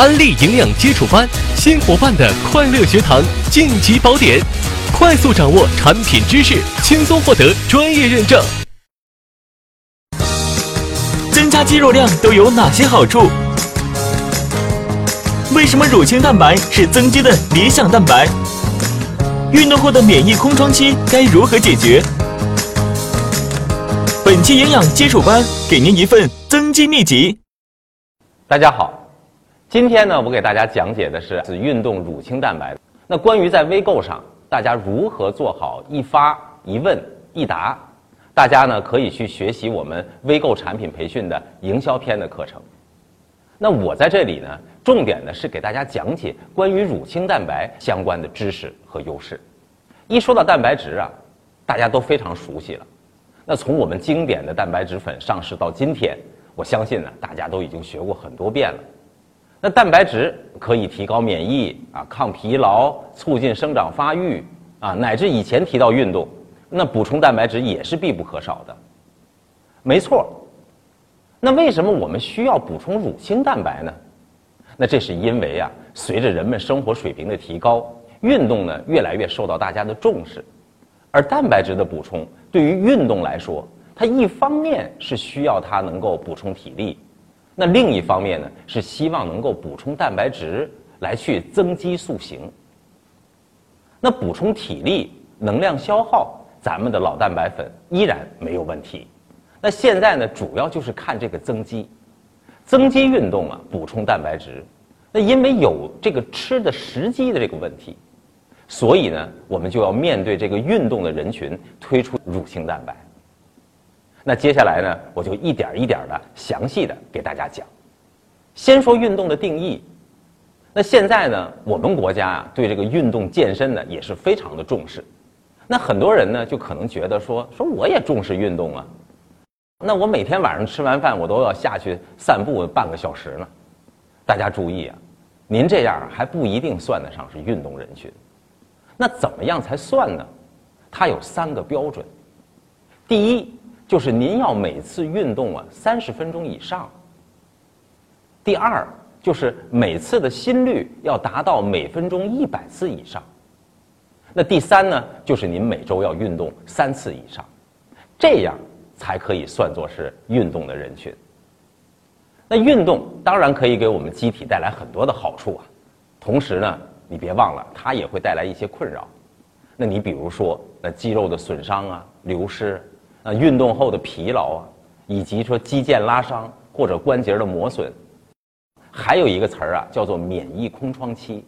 安利营养基础班，新伙伴的快乐学堂晋级宝典，快速掌握产品知识，轻松获得专业认证。增加肌肉量都有哪些好处？为什么乳清蛋白是增肌的理想蛋白？运动后的免疫空窗期该如何解决？本期营养基础班给您一份增肌秘籍。大家好。今天呢，我给大家讲解的是运动乳清蛋白。那关于在微购上，大家如何做好一发一问一答，大家呢可以去学习我们微购产品培训的营销篇的课程。那我在这里呢，重点呢是给大家讲解关于乳清蛋白相关的知识和优势。一说到蛋白质啊，大家都非常熟悉了。那从我们经典的蛋白质粉上市到今天，我相信呢，大家都已经学过很多遍了。那蛋白质可以提高免疫啊，抗疲劳，促进生长发育啊，乃至以前提到运动，那补充蛋白质也是必不可少的。没错。那为什么我们需要补充乳清蛋白呢？那这是因为啊，随着人们生活水平的提高，运动呢越来越受到大家的重视，而蛋白质的补充对于运动来说，它一方面是需要它能够补充体力。那另一方面呢，是希望能够补充蛋白质来去增肌塑形。那补充体力、能量消耗，咱们的老蛋白粉依然没有问题。那现在呢，主要就是看这个增肌，增肌运动啊，补充蛋白质。那因为有这个吃的时机的这个问题，所以呢，我们就要面对这个运动的人群推出乳清蛋白。那接下来呢，我就一点一点的详细的给大家讲。先说运动的定义。那现在呢，我们国家啊，对这个运动健身呢也是非常的重视。那很多人呢，就可能觉得说，说我也重视运动啊。那我每天晚上吃完饭，我都要下去散步半个小时呢。大家注意啊，您这样还不一定算得上是运动人群。那怎么样才算呢？它有三个标准。第一。就是您要每次运动啊三十分钟以上。第二，就是每次的心率要达到每分钟一百次以上。那第三呢，就是您每周要运动三次以上，这样才可以算作是运动的人群。那运动当然可以给我们机体带来很多的好处啊，同时呢，你别忘了它也会带来一些困扰。那你比如说，那肌肉的损伤啊、流失。啊，运动后的疲劳啊，以及说肌腱拉伤或者关节的磨损，还有一个词儿啊，叫做免疫空窗期。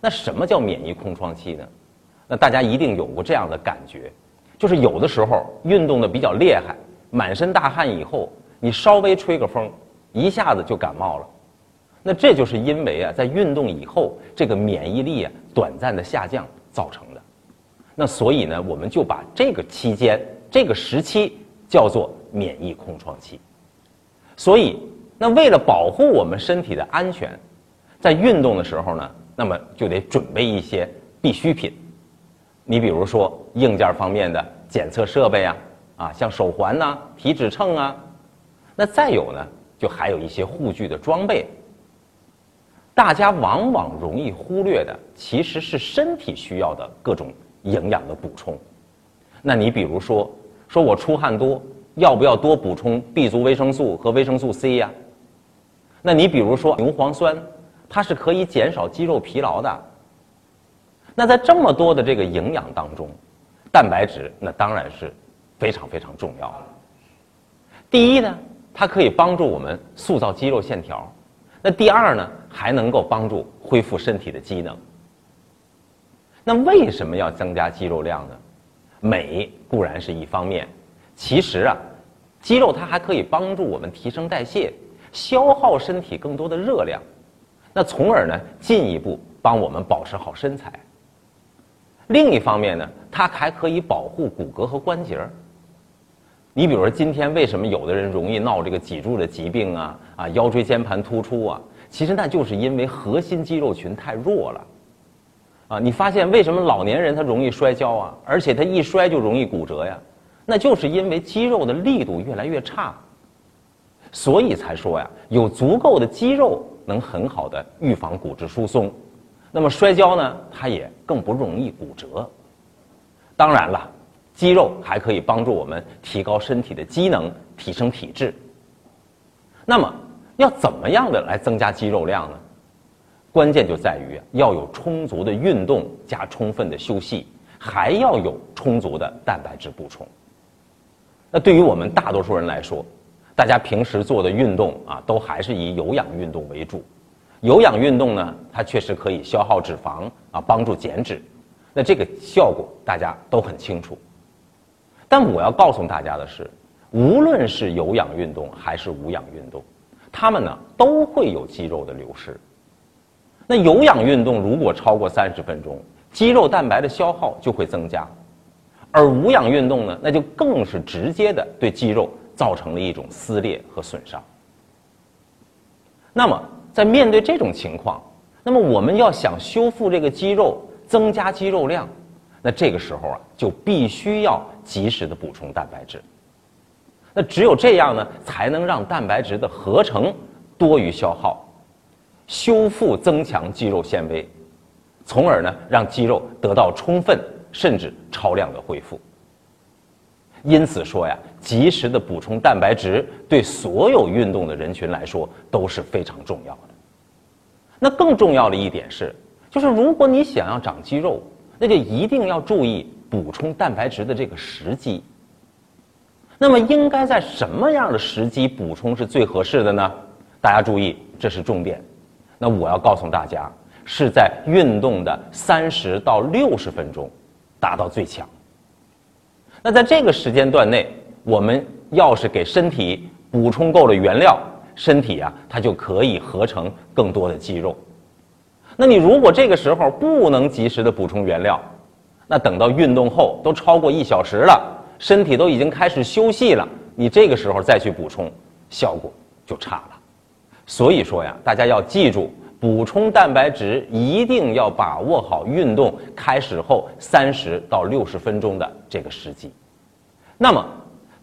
那什么叫免疫空窗期呢？那大家一定有过这样的感觉，就是有的时候运动的比较厉害，满身大汗以后，你稍微吹个风，一下子就感冒了。那这就是因为啊，在运动以后，这个免疫力啊短暂的下降造成的。那所以呢，我们就把这个期间。这个时期叫做免疫空窗期，所以那为了保护我们身体的安全，在运动的时候呢，那么就得准备一些必需品。你比如说硬件方面的检测设备啊，啊，像手环呐、体脂秤啊，那再有呢，就还有一些护具的装备。大家往往容易忽略的，其实是身体需要的各种营养的补充。那你比如说，说我出汗多，要不要多补充 B 族维生素和维生素 C 呀？那你比如说牛磺酸，它是可以减少肌肉疲劳的。那在这么多的这个营养当中，蛋白质那当然是非常非常重要的。第一呢，它可以帮助我们塑造肌肉线条；那第二呢，还能够帮助恢复身体的机能。那为什么要增加肌肉量呢？美固然是一方面，其实啊，肌肉它还可以帮助我们提升代谢，消耗身体更多的热量，那从而呢进一步帮我们保持好身材。另一方面呢，它还可以保护骨骼和关节儿。你比如说今天为什么有的人容易闹这个脊柱的疾病啊啊腰椎间盘突出啊？其实那就是因为核心肌肉群太弱了。啊，你发现为什么老年人他容易摔跤啊？而且他一摔就容易骨折呀？那就是因为肌肉的力度越来越差。所以才说呀，有足够的肌肉能很好的预防骨质疏松。那么摔跤呢，它也更不容易骨折。当然了，肌肉还可以帮助我们提高身体的机能，提升体质。那么，要怎么样的来增加肌肉量呢？关键就在于要有充足的运动加充分的休息，还要有充足的蛋白质补充。那对于我们大多数人来说，大家平时做的运动啊，都还是以有氧运动为主。有氧运动呢，它确实可以消耗脂肪啊，帮助减脂。那这个效果大家都很清楚。但我要告诉大家的是，无论是有氧运动还是无氧运动，它们呢都会有肌肉的流失。那有氧运动如果超过三十分钟，肌肉蛋白的消耗就会增加，而无氧运动呢，那就更是直接的对肌肉造成了一种撕裂和损伤。那么，在面对这种情况，那么我们要想修复这个肌肉。增加肌肉量，那这个时候啊，就必须要及时的补充蛋白质。那只有这样呢，才能让蛋白质的合成多于消耗，修复增强肌肉纤维，从而呢，让肌肉得到充分甚至超量的恢复。因此说呀，及时的补充蛋白质对所有运动的人群来说都是非常重要的。那更重要的一点是。就是如果你想要长肌肉，那就一定要注意补充蛋白质的这个时机。那么应该在什么样的时机补充是最合适的呢？大家注意，这是重点。那我要告诉大家，是在运动的三十到六十分钟，达到最强。那在这个时间段内，我们要是给身体补充够了原料，身体啊，它就可以合成更多的肌肉。那你如果这个时候不能及时的补充原料，那等到运动后都超过一小时了，身体都已经开始休息了，你这个时候再去补充，效果就差了。所以说呀，大家要记住，补充蛋白质一定要把握好运动开始后三十到六十分钟的这个时机。那么，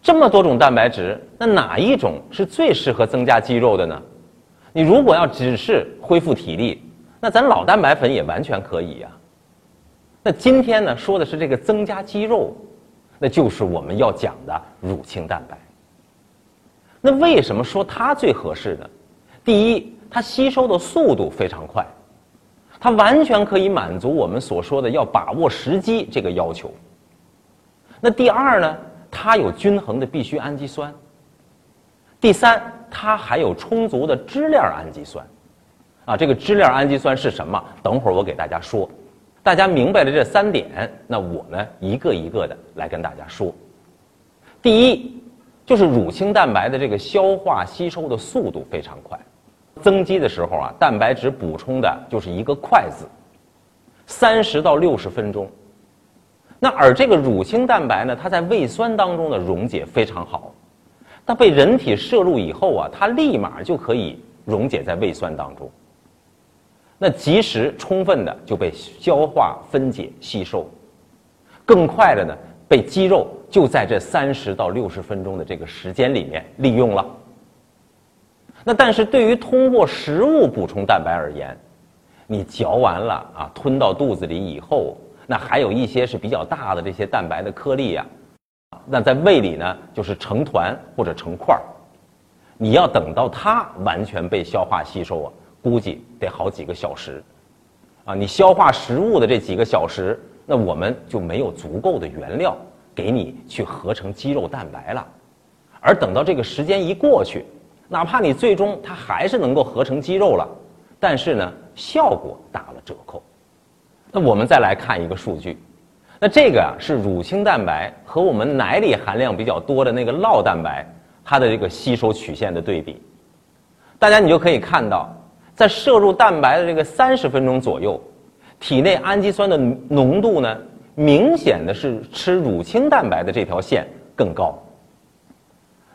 这么多种蛋白质，那哪一种是最适合增加肌肉的呢？你如果要只是恢复体力，那咱老蛋白粉也完全可以呀。那今天呢说的是这个增加肌肉，那就是我们要讲的乳清蛋白。那为什么说它最合适呢？第一，它吸收的速度非常快，它完全可以满足我们所说的要把握时机这个要求。那第二呢，它有均衡的必需氨基酸。第三，它还有充足的支链氨基酸。啊，这个支链氨基酸是什么？等会儿我给大家说。大家明白了这三点，那我呢一个一个的来跟大家说。第一，就是乳清蛋白的这个消化吸收的速度非常快，增肌的时候啊，蛋白质补充的就是一个快字，三十到六十分钟。那而这个乳清蛋白呢，它在胃酸当中的溶解非常好，它被人体摄入以后啊，它立马就可以溶解在胃酸当中。那及时充分的就被消化分解吸收，更快的呢被肌肉就在这三十到六十分钟的这个时间里面利用了。那但是对于通过食物补充蛋白而言，你嚼完了啊吞到肚子里以后，那还有一些是比较大的这些蛋白的颗粒呀，那在胃里呢就是成团或者成块儿，你要等到它完全被消化吸收啊。估计得好几个小时，啊，你消化食物的这几个小时，那我们就没有足够的原料给你去合成肌肉蛋白了。而等到这个时间一过去，哪怕你最终它还是能够合成肌肉了，但是呢，效果打了折扣。那我们再来看一个数据，那这个啊是乳清蛋白和我们奶里含量比较多的那个酪蛋白，它的这个吸收曲线的对比，大家你就可以看到。在摄入蛋白的这个三十分钟左右，体内氨基酸的浓度呢，明显的是吃乳清蛋白的这条线更高。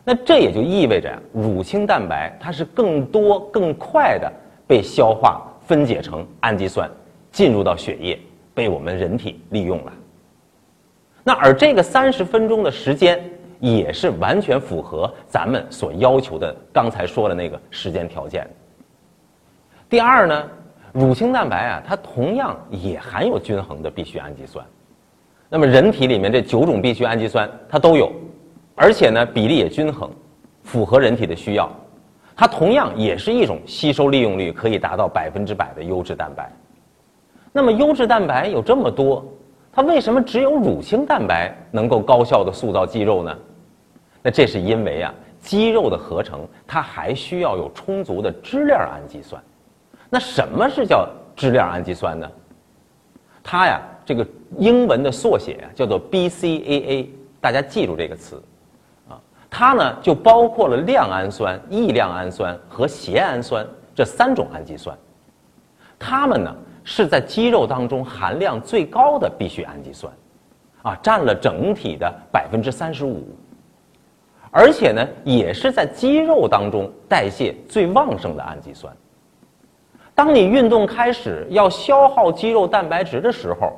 那这也就意味着乳清蛋白它是更多、更快的被消化分解成氨基酸，进入到血液，被我们人体利用了。那而这个三十分钟的时间，也是完全符合咱们所要求的刚才说的那个时间条件。第二呢，乳清蛋白啊，它同样也含有均衡的必需氨基酸。那么人体里面这九种必需氨基酸它都有，而且呢比例也均衡，符合人体的需要。它同样也是一种吸收利用率可以达到百分之百的优质蛋白。那么优质蛋白有这么多，它为什么只有乳清蛋白能够高效的塑造肌肉呢？那这是因为啊，肌肉的合成它还需要有充足的支链氨基酸。那什么是叫支链氨基酸呢？它呀，这个英文的缩写叫做 BCAA，大家记住这个词。它呢，就包括了亮氨酸、异亮氨酸和缬氨酸这三种氨基酸。它们呢，是在肌肉当中含量最高的必需氨基酸，啊，占了整体的百分之三十五。而且呢，也是在肌肉当中代谢最旺盛的氨基酸。当你运动开始要消耗肌肉蛋白质的时候，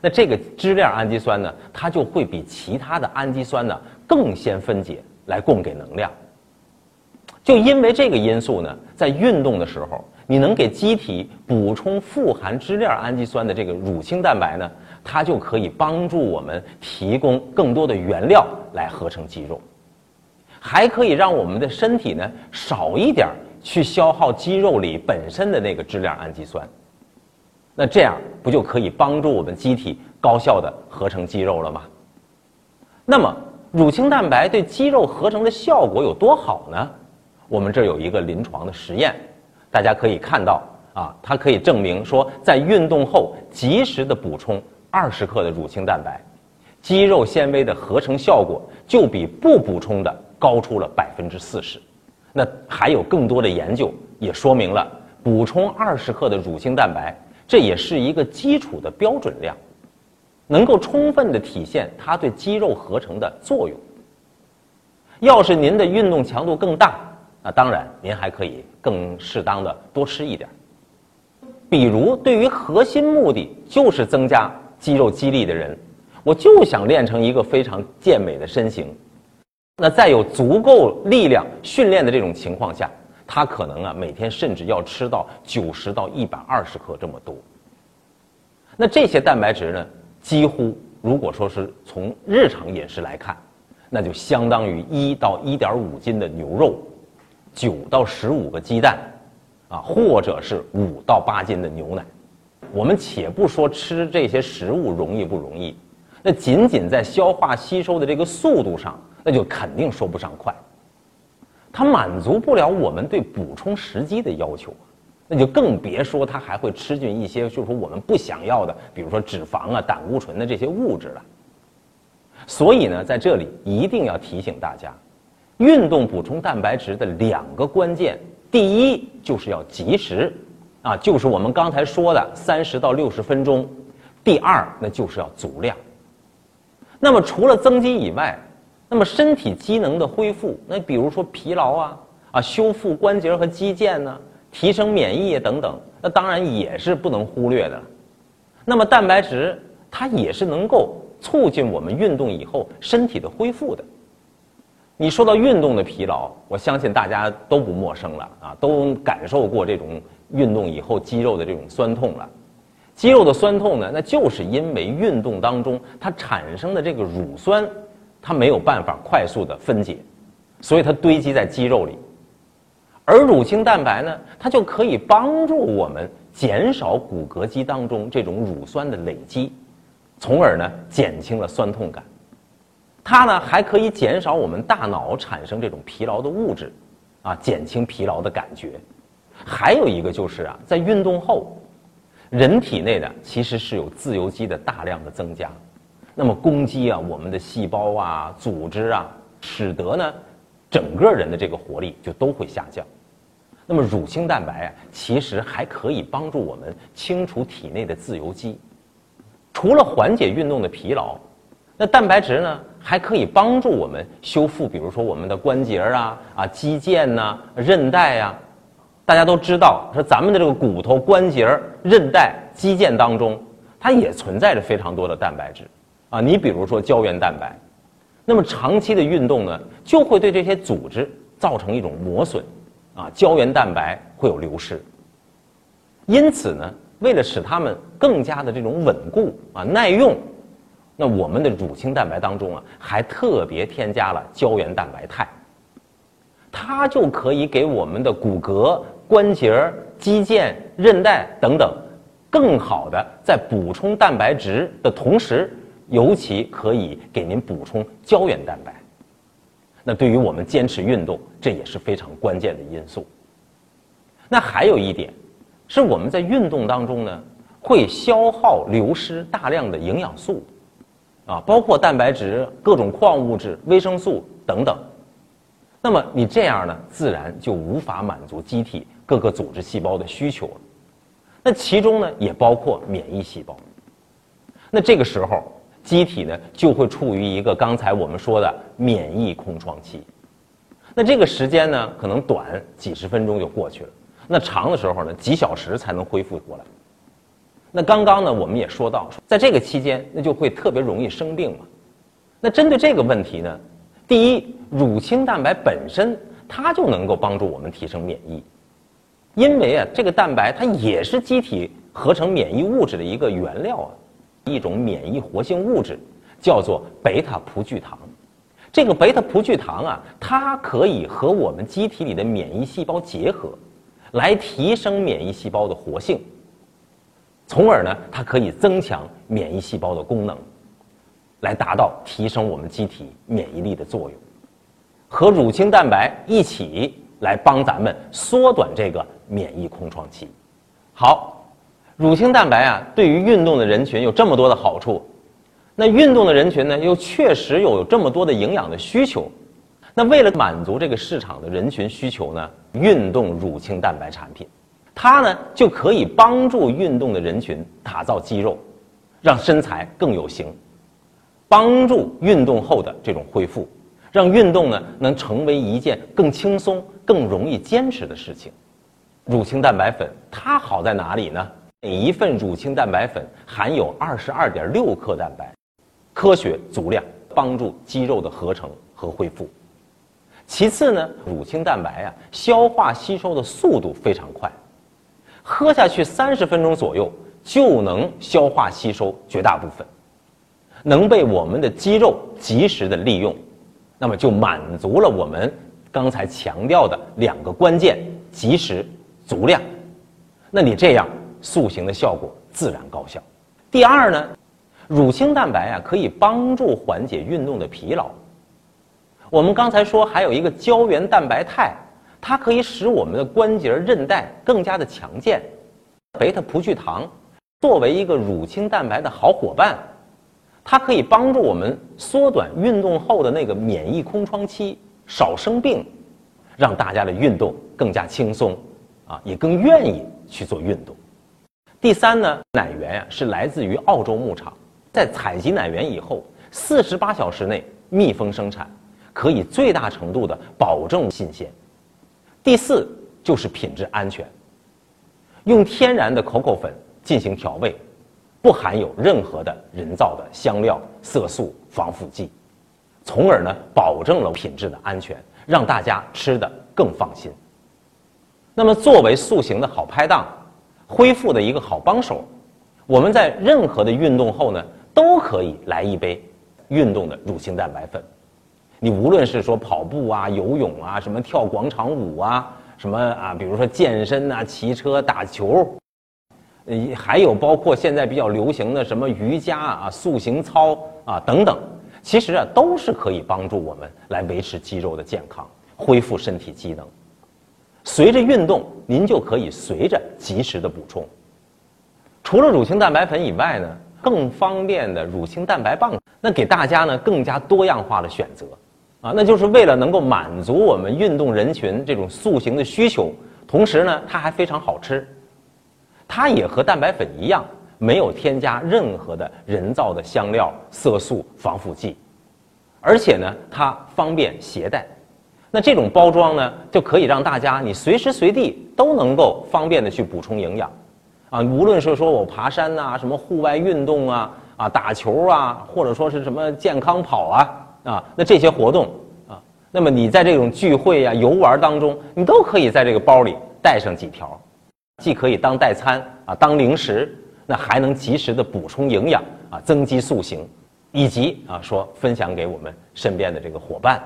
那这个支链氨基酸呢，它就会比其他的氨基酸呢更先分解。来供给能量。就因为这个因素呢，在运动的时候，你能给机体补充富含支链氨基酸的这个乳清蛋白呢，它就可以帮助我们提供更多的原料来合成肌肉，还可以让我们的身体呢少一点去消耗肌肉里本身的那个支链氨基酸。那这样不就可以帮助我们机体高效的合成肌肉了吗？那么。乳清蛋白对肌肉合成的效果有多好呢？我们这有一个临床的实验，大家可以看到啊，它可以证明说，在运动后及时的补充二十克的乳清蛋白，肌肉纤维的合成效果就比不补充的高出了百分之四十。那还有更多的研究也说明了，补充二十克的乳清蛋白，这也是一个基础的标准量。能够充分的体现它对肌肉合成的作用。要是您的运动强度更大，那当然您还可以更适当的多吃一点。比如对于核心目的就是增加肌肉肌力的人，我就想练成一个非常健美的身形，那在有足够力量训练的这种情况下，他可能啊每天甚至要吃到九十到一百二十克这么多。那这些蛋白质呢？几乎，如果说是从日常饮食来看，那就相当于一到一点五斤的牛肉，九到十五个鸡蛋，啊，或者是五到八斤的牛奶。我们且不说吃这些食物容易不容易，那仅仅在消化吸收的这个速度上，那就肯定说不上快。它满足不了我们对补充时机的要求。那就更别说它还会吃进一些，就是说我们不想要的，比如说脂肪啊、胆固醇的这些物质了。所以呢，在这里一定要提醒大家，运动补充蛋白质的两个关键，第一就是要及时，啊，就是我们刚才说的三十到六十分钟；第二，那就是要足量。那么除了增肌以外，那么身体机能的恢复，那比如说疲劳啊，啊，修复关节和肌腱呢？提升免疫等等，那当然也是不能忽略的。那么蛋白质它也是能够促进我们运动以后身体的恢复的。你说到运动的疲劳，我相信大家都不陌生了啊，都感受过这种运动以后肌肉的这种酸痛了。肌肉的酸痛呢，那就是因为运动当中它产生的这个乳酸，它没有办法快速的分解，所以它堆积在肌肉里。而乳清蛋白呢，它就可以帮助我们减少骨骼肌当中这种乳酸的累积，从而呢减轻了酸痛感。它呢还可以减少我们大脑产生这种疲劳的物质，啊，减轻疲劳的感觉。还有一个就是啊，在运动后，人体内呢其实是有自由基的大量的增加，那么攻击啊我们的细胞啊、组织啊，使得呢整个人的这个活力就都会下降。那么乳清蛋白啊，其实还可以帮助我们清除体内的自由基。除了缓解运动的疲劳，那蛋白质呢还可以帮助我们修复，比如说我们的关节啊、啊肌腱呐、韧带呀。大家都知道，说咱们的这个骨头、关节、韧带、肌腱当中，它也存在着非常多的蛋白质啊。你比如说胶原蛋白，那么长期的运动呢，就会对这些组织造成一种磨损。啊，胶原蛋白会有流失，因此呢，为了使它们更加的这种稳固啊耐用，那我们的乳清蛋白当中啊，还特别添加了胶原蛋白肽，它就可以给我们的骨骼、关节、肌腱、韧带等等，更好的在补充蛋白质的同时，尤其可以给您补充胶原蛋白。那对于我们坚持运动，这也是非常关键的因素。那还有一点，是我们在运动当中呢，会消耗流失大量的营养素，啊，包括蛋白质、各种矿物质、维生素等等。那么你这样呢，自然就无法满足机体各个组织细胞的需求了。那其中呢，也包括免疫细胞。那这个时候，机体呢就会处于一个刚才我们说的免疫空窗期。那这个时间呢，可能短几十分钟就过去了。那长的时候呢，几小时才能恢复过来。那刚刚呢，我们也说到，在这个期间，那就会特别容易生病嘛。那针对这个问题呢，第一，乳清蛋白本身它就能够帮助我们提升免疫，因为啊，这个蛋白它也是机体合成免疫物质的一个原料啊，一种免疫活性物质，叫做贝塔葡聚糖。这个贝塔葡聚糖啊，它可以和我们机体里的免疫细胞结合。来提升免疫细胞的活性，从而呢，它可以增强免疫细胞的功能，来达到提升我们机体免疫力的作用，和乳清蛋白一起来帮咱们缩短这个免疫空窗期。好，乳清蛋白啊，对于运动的人群有这么多的好处，那运动的人群呢，又确实有这么多的营养的需求。那为了满足这个市场的人群需求呢，运动乳清蛋白产品，它呢就可以帮助运动的人群打造肌肉，让身材更有型，帮助运动后的这种恢复，让运动呢能成为一件更轻松、更容易坚持的事情。乳清蛋白粉它好在哪里呢？每一份乳清蛋白粉含有二十二点六克蛋白，科学足量，帮助肌肉的合成和恢复。其次呢，乳清蛋白啊，消化吸收的速度非常快，喝下去三十分钟左右就能消化吸收绝大部分，能被我们的肌肉及时的利用，那么就满足了我们刚才强调的两个关键：及时、足量。那你这样塑形的效果自然高效。第二呢，乳清蛋白啊，可以帮助缓解运动的疲劳。我们刚才说还有一个胶原蛋白肽，它可以使我们的关节韧带更加的强健。贝塔葡聚糖作为一个乳清蛋白的好伙伴，它可以帮助我们缩短运动后的那个免疫空窗期，少生病，让大家的运动更加轻松，啊，也更愿意去做运动。第三呢，奶源呀是来自于澳洲牧场，在采集奶源以后，四十八小时内密封生产。可以最大程度的保证新鲜。第四就是品质安全，用天然的可可粉进行调味，不含有任何的人造的香料、色素、防腐剂，从而呢保证了品质的安全，让大家吃的更放心。那么作为塑形的好拍档，恢复的一个好帮手，我们在任何的运动后呢，都可以来一杯运动的乳清蛋白粉。你无论是说跑步啊、游泳啊、什么跳广场舞啊、什么啊，比如说健身啊、骑车、打球，呃，还有包括现在比较流行的什么瑜伽啊、塑形操啊等等，其实啊都是可以帮助我们来维持肌肉的健康、恢复身体机能。随着运动，您就可以随着及时的补充。除了乳清蛋白粉以外呢，更方便的乳清蛋白棒，那给大家呢更加多样化的选择。啊，那就是为了能够满足我们运动人群这种塑形的需求，同时呢，它还非常好吃。它也和蛋白粉一样，没有添加任何的人造的香料、色素、防腐剂，而且呢，它方便携带。那这种包装呢，就可以让大家你随时随地都能够方便的去补充营养。啊，无论是说我爬山呐，什么户外运动啊，啊，打球啊，或者说是什么健康跑啊。啊，那这些活动啊，那么你在这种聚会呀、游玩当中，你都可以在这个包里带上几条。既可以当代餐啊，当零食，那还能及时的补充营养啊，增肌塑形，以及啊说分享给我们身边的这个伙伴。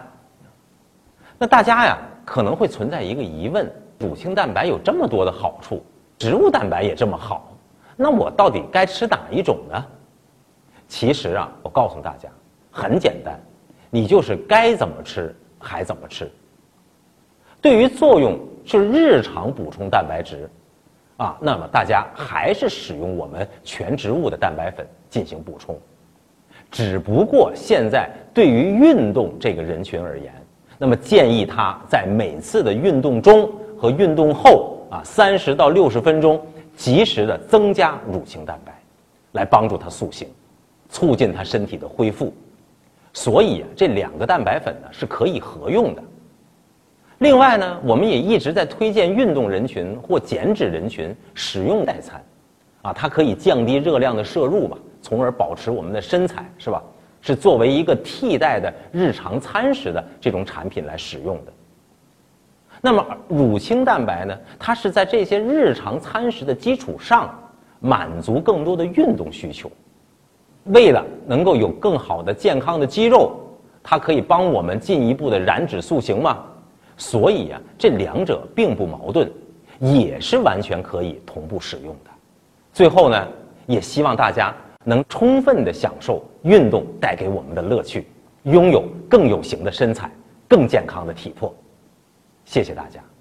那大家呀可能会存在一个疑问：乳清蛋白有这么多的好处，植物蛋白也这么好，那我到底该吃哪一种呢？其实啊，我告诉大家，很简单，你就是该怎么吃还怎么吃。对于作用是日常补充蛋白质。啊，那么大家还是使用我们全植物的蛋白粉进行补充，只不过现在对于运动这个人群而言，那么建议他在每次的运动中和运动后啊三十到六十分钟，及时的增加乳清蛋白，来帮助他塑形，促进他身体的恢复。所以，这两个蛋白粉呢是可以合用的。另外呢，我们也一直在推荐运动人群或减脂人群使用代餐，啊，它可以降低热量的摄入嘛，从而保持我们的身材，是吧？是作为一个替代的日常餐食的这种产品来使用的。那么乳清蛋白呢，它是在这些日常餐食的基础上，满足更多的运动需求。为了能够有更好的健康的肌肉，它可以帮我们进一步的燃脂塑形嘛。所以呀，这两者并不矛盾，也是完全可以同步使用的。最后呢，也希望大家能充分的享受运动带给我们的乐趣，拥有更有型的身材，更健康的体魄。谢谢大家。